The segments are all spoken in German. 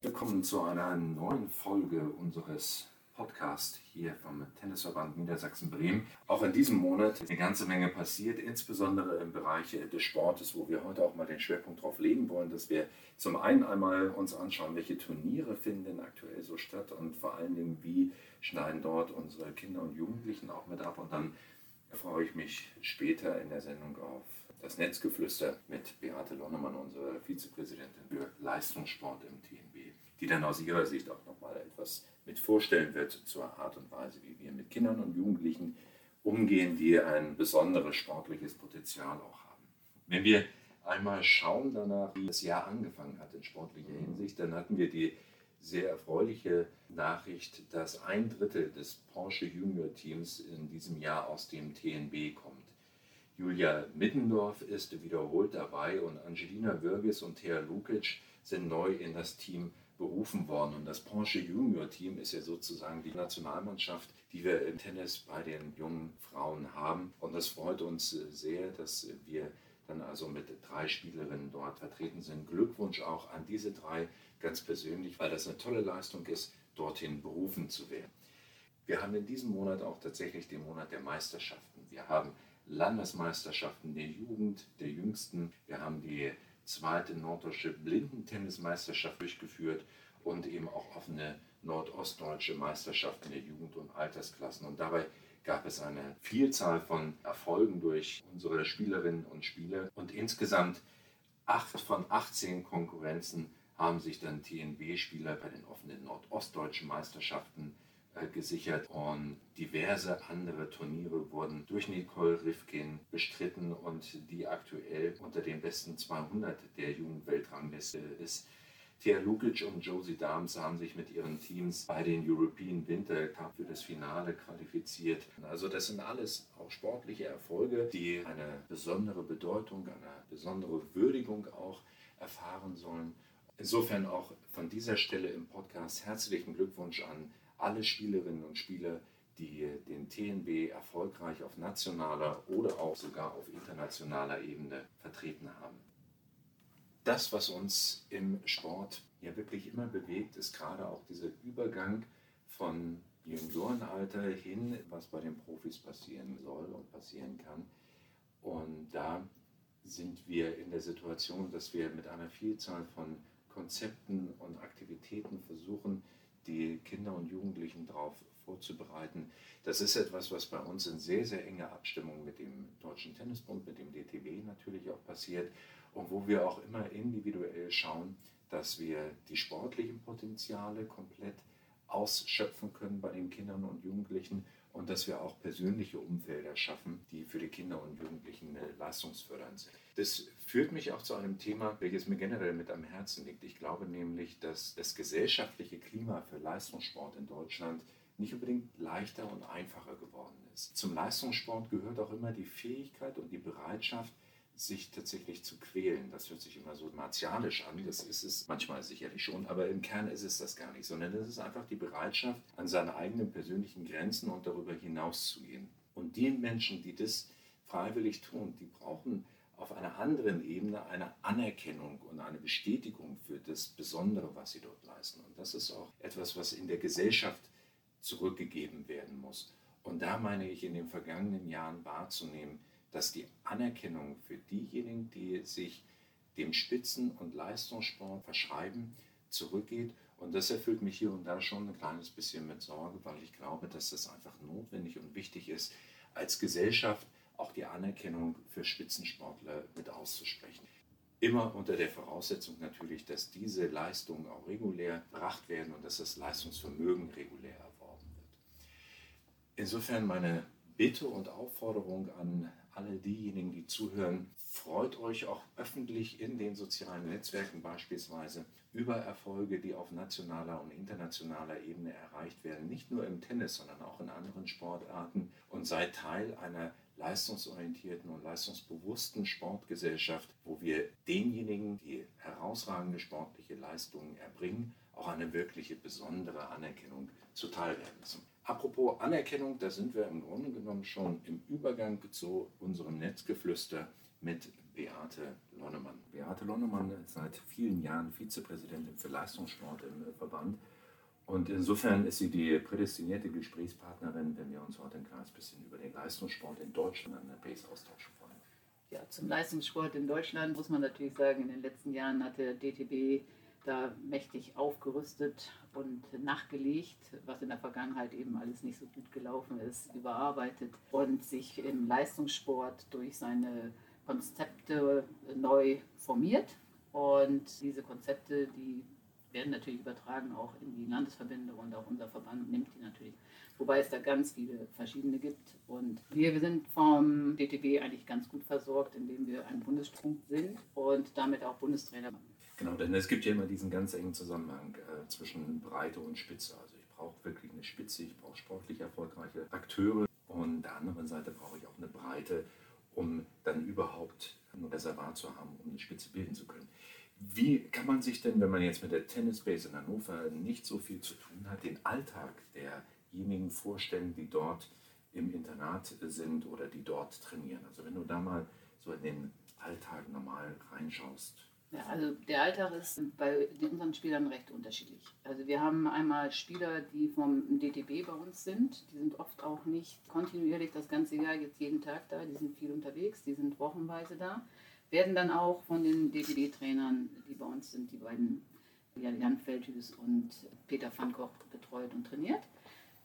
Willkommen zu einer neuen Folge unseres Podcasts hier vom Tennisverband Niedersachsen-Bremen. Auch in diesem Monat ist eine ganze Menge passiert, insbesondere im Bereich des Sportes, wo wir heute auch mal den Schwerpunkt darauf legen wollen, dass wir zum einen einmal uns anschauen, welche Turniere finden aktuell so statt und vor allen Dingen, wie schneiden dort unsere Kinder und Jugendlichen auch mit ab. Und dann freue ich mich später in der Sendung auf das Netzgeflüster mit Beate Lonnemann, unsere Vizepräsidentin für Leistungssport im TNB, die dann aus ihrer Sicht auch nochmal etwas mit vorstellen wird zur Art und Weise, wie wir mit Kindern und Jugendlichen umgehen, die ein besonderes sportliches Potenzial auch haben. Wenn wir einmal schauen danach, wie das Jahr angefangen hat in sportlicher Hinsicht, dann hatten wir die sehr erfreuliche Nachricht, dass ein Drittel des Porsche Junior Teams in diesem Jahr aus dem TNB kommt. Julia Middendorf ist wiederholt dabei und Angelina Würges und Thea Lukic sind neu in das Team berufen worden. Und das Porsche Junior Team ist ja sozusagen die Nationalmannschaft, die wir im Tennis bei den jungen Frauen haben. Und das freut uns sehr, dass wir dann also mit drei Spielerinnen dort vertreten sind. Glückwunsch auch an diese drei ganz persönlich, weil das eine tolle Leistung ist, dorthin berufen zu werden. Wir haben in diesem Monat auch tatsächlich den Monat der Meisterschaften. Wir haben Landesmeisterschaften der Jugend, der Jüngsten. Wir haben die zweite norddeutsche Blindentennismeisterschaft durchgeführt und eben auch offene nordostdeutsche Meisterschaften der Jugend- und Altersklassen. Und dabei gab es eine Vielzahl von Erfolgen durch unsere Spielerinnen und Spieler. Und insgesamt acht von 18 Konkurrenzen haben sich dann TNB-Spieler bei den offenen nordostdeutschen Meisterschaften gesichert und diverse andere Turniere wurden durch Nicole Rifkin bestritten und die aktuell unter den besten 200 der Jugendweltrangliste ist. Thea Lukic und Josie Dahms haben sich mit ihren Teams bei den European Winter Cup für das Finale qualifiziert. Also das sind alles auch sportliche Erfolge, die eine besondere Bedeutung, eine besondere Würdigung auch erfahren sollen. Insofern auch von dieser Stelle im Podcast herzlichen Glückwunsch an alle Spielerinnen und Spieler, die den TNB erfolgreich auf nationaler oder auch sogar auf internationaler Ebene vertreten haben. Das, was uns im Sport ja wirklich immer bewegt, ist gerade auch dieser Übergang von Juniorenalter hin, was bei den Profis passieren soll und passieren kann. Und da sind wir in der Situation, dass wir mit einer Vielzahl von Konzepten und Aktivitäten versuchen, die Kinder und Jugendlichen darauf vorzubereiten. Das ist etwas, was bei uns in sehr, sehr enger Abstimmung mit dem Deutschen Tennisbund, mit dem DTW natürlich auch passiert und wo wir auch immer individuell schauen, dass wir die sportlichen Potenziale komplett ausschöpfen können bei den Kindern und Jugendlichen und dass wir auch persönliche Umfelder schaffen, die für die Kinder und Jugendlichen leistungsfördernd sind. Das führt mich auch zu einem Thema, welches mir generell mit am Herzen liegt. Ich glaube nämlich, dass das gesellschaftliche Klima für Leistungssport in Deutschland nicht unbedingt leichter und einfacher geworden ist. Zum Leistungssport gehört auch immer die Fähigkeit und die Bereitschaft, sich tatsächlich zu quälen. Das hört sich immer so martialisch an, das ist es manchmal sicherlich schon, aber im Kern ist es das gar nicht, sondern es ist einfach die Bereitschaft, an seine eigenen persönlichen Grenzen und darüber hinaus zu gehen. Und die Menschen, die das freiwillig tun, die brauchen auf einer anderen Ebene eine Anerkennung und eine Bestätigung für das Besondere, was sie dort leisten. Und das ist auch etwas, was in der Gesellschaft zurückgegeben werden muss. Und da meine ich in den vergangenen Jahren wahrzunehmen, dass die Anerkennung für diejenigen, die sich dem Spitzen- und Leistungssport verschreiben, zurückgeht. Und das erfüllt mich hier und da schon ein kleines bisschen mit Sorge, weil ich glaube, dass das einfach notwendig und wichtig ist, als Gesellschaft auch die Anerkennung für Spitzensportler mit auszusprechen. Immer unter der Voraussetzung natürlich, dass diese Leistungen auch regulär gebracht werden und dass das Leistungsvermögen regulär erworben wird. Insofern meine Bitte und Aufforderung an alle diejenigen, die zuhören, freut euch auch öffentlich in den sozialen Netzwerken beispielsweise über Erfolge, die auf nationaler und internationaler Ebene erreicht werden, nicht nur im Tennis, sondern auch in anderen Sportarten. Und seid Teil einer leistungsorientierten und leistungsbewussten Sportgesellschaft, wo wir denjenigen, die herausragende sportliche Leistungen erbringen, auch eine wirkliche besondere Anerkennung zuteilwerden lassen. Apropos Anerkennung, da sind wir im Grunde genommen schon im Übergang zu unserem Netzgeflüster mit Beate Lonnemann. Beate Lonnemann ist seit vielen Jahren Vizepräsidentin für Leistungssport im Verband. Und insofern ist sie die prädestinierte Gesprächspartnerin, wenn wir uns heute ein kleines bisschen über den Leistungssport in Deutschland an der Base austauschen wollen. Ja, zum Leistungssport in Deutschland muss man natürlich sagen, in den letzten Jahren hat der DTB da mächtig aufgerüstet und nachgelegt, was in der Vergangenheit eben alles nicht so gut gelaufen ist, überarbeitet und sich im Leistungssport durch seine Konzepte neu formiert. Und diese Konzepte, die werden natürlich übertragen auch in die Landesverbände und auch unser Verband nimmt die natürlich. Wobei es da ganz viele verschiedene gibt. Und wir, wir sind vom DTB eigentlich ganz gut versorgt, indem wir ein Bundespunkt sind und damit auch Bundestrainer. Genau, denn es gibt ja immer diesen ganz engen Zusammenhang äh, zwischen Breite und Spitze. Also ich brauche wirklich eine Spitze, ich brauche sportlich erfolgreiche Akteure und der anderen Seite brauche ich auch eine Breite, um dann überhaupt ein Reservat zu haben, um eine Spitze bilden zu können. Wie kann man sich denn, wenn man jetzt mit der Tennis Base in Hannover nicht so viel zu tun hat, den Alltag derjenigen vorstellen, die dort im Internat sind oder die dort trainieren? Also wenn du da mal so in den Alltag normal reinschaust. Ja, also der Alltag ist bei unseren Spielern recht unterschiedlich. Also wir haben einmal Spieler, die vom DTB bei uns sind. Die sind oft auch nicht kontinuierlich das ganze Jahr jetzt jeden Tag da. Die sind viel unterwegs, die sind wochenweise da werden dann auch von den DPD-Trainern, die bei uns sind, die beiden Jan Feldhüs und Peter van Gogh betreut und trainiert.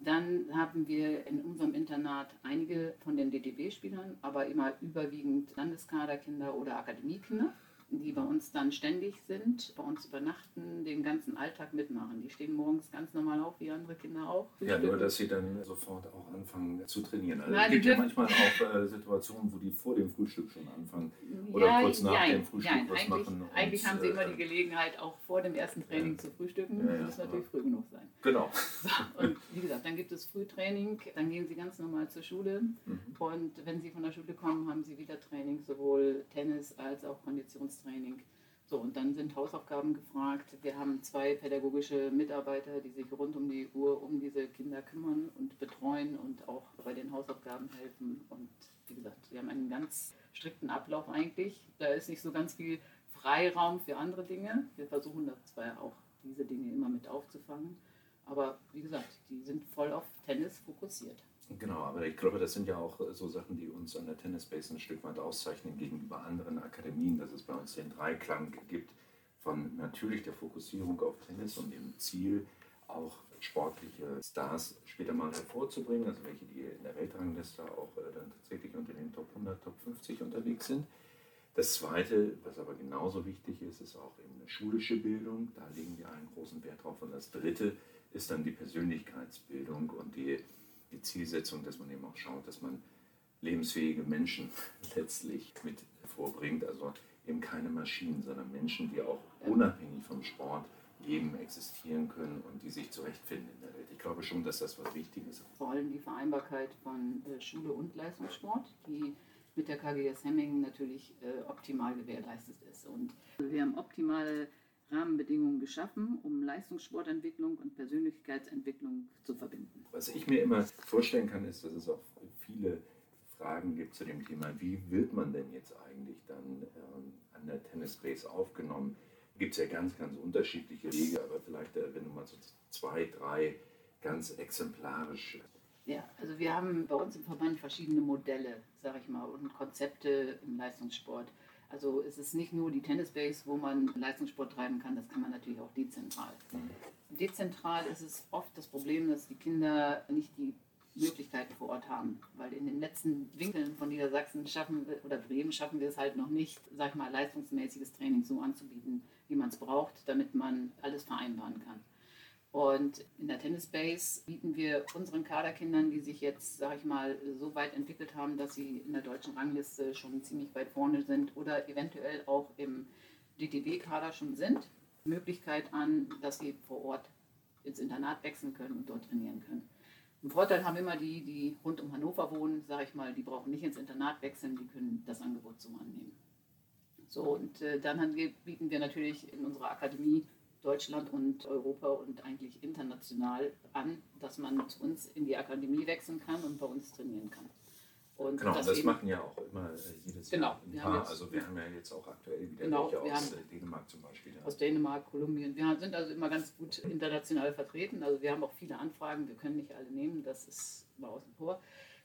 Dann haben wir in unserem Internat einige von den DTB-Spielern, aber immer überwiegend Landeskaderkinder oder Akademiekinder die bei uns dann ständig sind, bei uns übernachten, den ganzen Alltag mitmachen. Die stehen morgens ganz normal auf, wie andere Kinder auch. Ja, nur dass sie dann sofort auch anfangen zu trainieren. Also Nein, es gibt ja manchmal auch äh, Situationen, wo die vor dem Frühstück schon anfangen oder ja, kurz nach ja, dem Frühstück ja, was machen. Und, eigentlich haben sie immer die Gelegenheit, auch vor dem ersten Training zu frühstücken. Ja, das muss natürlich früh genug sein. Genau. So, und wie gesagt, dann gibt es Frühtraining, dann gehen sie ganz normal zur Schule mhm. und wenn sie von der Schule kommen, haben sie wieder Training, sowohl Tennis als auch Konditionstraining. Training. So, und dann sind Hausaufgaben gefragt. Wir haben zwei pädagogische Mitarbeiter, die sich rund um die Uhr um diese Kinder kümmern und betreuen und auch bei den Hausaufgaben helfen. Und wie gesagt, wir haben einen ganz strikten Ablauf eigentlich. Da ist nicht so ganz viel Freiraum für andere Dinge. Wir versuchen da zwar auch diese Dinge immer mit aufzufangen. Aber wie gesagt, die sind voll auf Tennis fokussiert. Genau, aber ich glaube, das sind ja auch so Sachen, die uns an der Tennis Base ein Stück weit auszeichnen gegenüber anderen Akademien, dass es bei uns den Dreiklang gibt von natürlich der Fokussierung auf Tennis und dem Ziel, auch sportliche Stars später mal hervorzubringen, also welche, die in der Weltrangliste auch äh, dann tatsächlich unter den Top 100, Top 50 unterwegs sind. Das Zweite, was aber genauso wichtig ist, ist auch eben eine schulische Bildung. Da legen wir einen großen Wert drauf. Und das Dritte ist dann die Persönlichkeitsbildung und die die Zielsetzung, dass man eben auch schaut, dass man lebensfähige Menschen letztlich mit vorbringt. Also eben keine Maschinen, sondern Menschen, die auch unabhängig vom Sport leben, existieren können und die sich zurechtfinden in der Welt. Ich glaube schon, dass das was Wichtiges ist. Vor allem die Vereinbarkeit von äh, Schule und Leistungssport, die mit der KGS Hemming natürlich äh, optimal gewährleistet ist. Und wir haben optimale Rahmenbedingungen geschaffen, um Leistungssportentwicklung und Persönlichkeitsentwicklung zu verbinden. Was ich mir immer vorstellen kann, ist, dass es auch viele Fragen gibt zu dem Thema, wie wird man denn jetzt eigentlich dann ähm, an der Tennis Race aufgenommen? Gibt es ja ganz, ganz unterschiedliche Wege, aber vielleicht, äh, wenn du mal so zwei, drei ganz exemplarisch. Ja, also wir haben bei uns im Verband verschiedene Modelle, sage ich mal, und Konzepte im Leistungssport. Also es ist nicht nur die Tennisbase, wo man Leistungssport treiben kann, das kann man natürlich auch dezentral. Mhm. Dezentral ist es oft das Problem, dass die Kinder nicht die Möglichkeiten vor Ort haben. Weil in den letzten Winkeln von Niedersachsen schaffen wir, oder Bremen schaffen wir es halt noch nicht, sag ich mal, leistungsmäßiges Training so anzubieten, wie man es braucht, damit man alles vereinbaren kann. Und in der Tennis Base bieten wir unseren Kaderkindern, die sich jetzt, sage ich mal, so weit entwickelt haben, dass sie in der deutschen Rangliste schon ziemlich weit vorne sind oder eventuell auch im DTB-Kader schon sind, Möglichkeit an, dass sie vor Ort ins Internat wechseln können und dort trainieren können. Einen Vorteil haben immer die, die rund um Hannover wohnen, sage ich mal, die brauchen nicht ins Internat wechseln, die können das Angebot so annehmen. So, und äh, dann bieten wir natürlich in unserer Akademie Deutschland und Europa und eigentlich international an, dass man zu uns in die Akademie wechseln kann und bei uns trainieren kann. Und genau, das, das machen ja auch immer äh, jedes genau, Jahr ein paar. also wir haben ja jetzt auch aktuell wieder genau, welche aus äh, Dänemark zum Beispiel. Aus Dänemark, Kolumbien. Wir sind also immer ganz gut international vertreten. Also wir haben auch viele Anfragen. Wir können nicht alle nehmen. Das ist mal außen vor.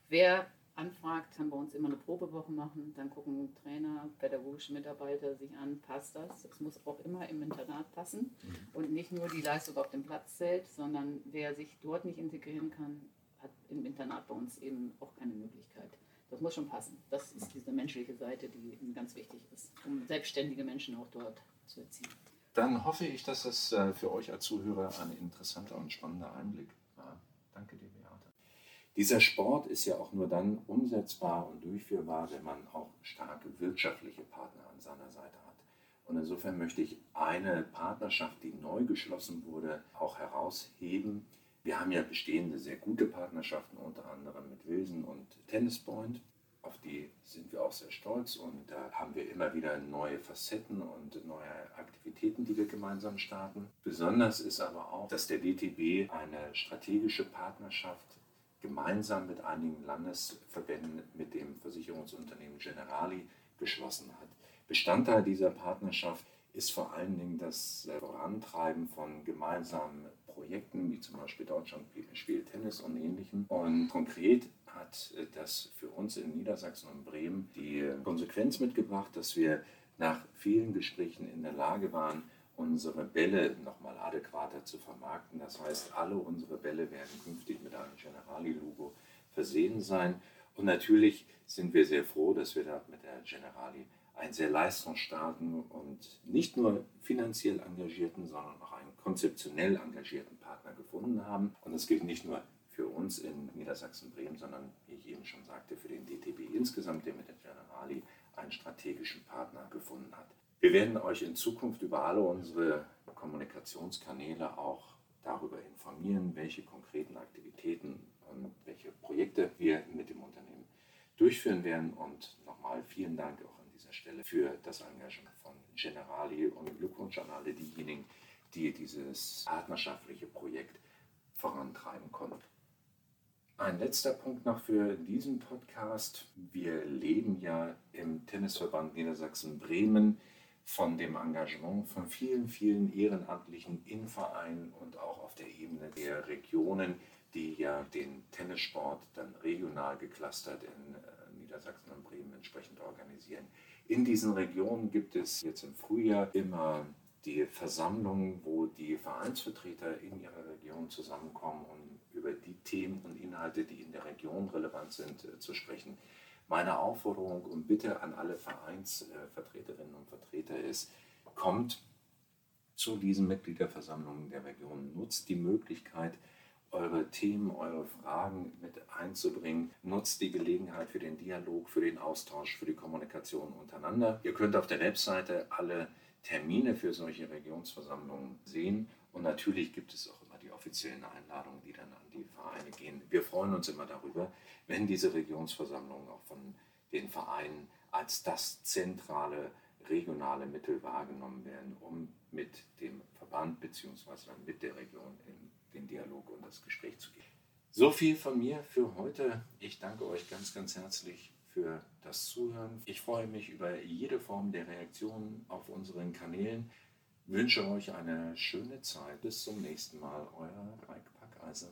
Wer anfragt, haben wir uns immer eine Probewoche machen. Dann gucken Trainer, pädagogische Mitarbeiter sich an, passt das? Das muss auch immer im Internat passen. Mhm. Und nicht nur die Leistung auf dem Platz zählt, sondern wer sich dort nicht integrieren kann, hat im Internat bei uns eben auch keine Möglichkeit. Das muss schon passen. Das ist diese menschliche Seite, die ganz wichtig ist, um selbstständige Menschen auch dort zu erziehen. Dann hoffe ich, dass es äh, für euch als Zuhörer ein interessanter und spannender Einblick war. Danke dir, Beate. Dieser Sport ist ja auch nur dann umsetzbar und durchführbar, wenn man auch starke wirtschaftliche Partner an seiner Seite hat. Und insofern möchte ich eine Partnerschaft, die neu geschlossen wurde, auch herausheben wir haben ja bestehende, sehr gute Partnerschaften, unter anderem mit Wilson und Tennispoint. Auf die sind wir auch sehr stolz und da haben wir immer wieder neue Facetten und neue Aktivitäten, die wir gemeinsam starten. Besonders ist aber auch, dass der DTB eine strategische Partnerschaft gemeinsam mit einigen Landesverbänden mit dem Versicherungsunternehmen Generali geschlossen hat. Bestandteil dieser Partnerschaft ist vor allen Dingen das Vorantreiben von gemeinsamen Projekten, wie zum Beispiel Deutschland spielt Tennis und ähnlichem. Und konkret hat das für uns in Niedersachsen und Bremen die Konsequenz mitgebracht, dass wir nach vielen Gesprächen in der Lage waren, unsere Bälle nochmal adäquater zu vermarkten. Das heißt, alle unsere Bälle werden künftig mit einem Generali-Logo versehen sein. Und natürlich sind wir sehr froh, dass wir da mit der Generali einen sehr leistungsstarken und nicht nur finanziell engagierten, sondern auch einen konzeptionell engagierten Partner gefunden haben. Und das gilt nicht nur für uns in Niedersachsen-Bremen, sondern wie ich eben schon sagte, für den DTB insgesamt, der mit der Generali einen strategischen Partner gefunden hat. Wir werden euch in Zukunft über alle unsere Kommunikationskanäle auch darüber informieren, welche konkreten Aktivitäten und welche Projekte wir mit dem Unternehmen durchführen werden. Und nochmal vielen Dank auch dieser Stelle für das Engagement von Generali und Glückwunsch an alle diejenigen, die dieses partnerschaftliche Projekt vorantreiben konnten. Ein letzter Punkt noch für diesen Podcast. Wir leben ja im Tennisverband Niedersachsen-Bremen von dem Engagement von vielen, vielen Ehrenamtlichen in Vereinen und auch auf der Ebene der Regionen, die ja den Tennissport dann regional geklustert in äh, Niedersachsen und Bremen entsprechend organisieren. In diesen Regionen gibt es jetzt im Frühjahr immer die Versammlungen, wo die Vereinsvertreter in ihrer Region zusammenkommen, um über die Themen und Inhalte, die in der Region relevant sind, äh, zu sprechen. Meine Aufforderung und Bitte an alle Vereinsvertreterinnen und Vertreter ist, kommt zu diesen Mitgliederversammlungen der Region, nutzt die Möglichkeit, eure Themen, eure Fragen mit einzubringen. Nutzt die Gelegenheit für den Dialog, für den Austausch, für die Kommunikation untereinander. Ihr könnt auf der Webseite alle Termine für solche Regionsversammlungen sehen und natürlich gibt es auch immer die offiziellen Einladungen, die dann an die Vereine gehen. Wir freuen uns immer darüber, wenn diese Regionsversammlungen auch von den Vereinen als das zentrale regionale Mittel wahrgenommen werden, um mit dem Verband bzw. mit der Region in den Dialog und das Gespräch zu gehen. So viel von mir für heute. Ich danke euch ganz, ganz herzlich für das Zuhören. Ich freue mich über jede Form der Reaktion auf unseren Kanälen. Wünsche euch eine schöne Zeit. Bis zum nächsten Mal. Euer Mike Packeiser.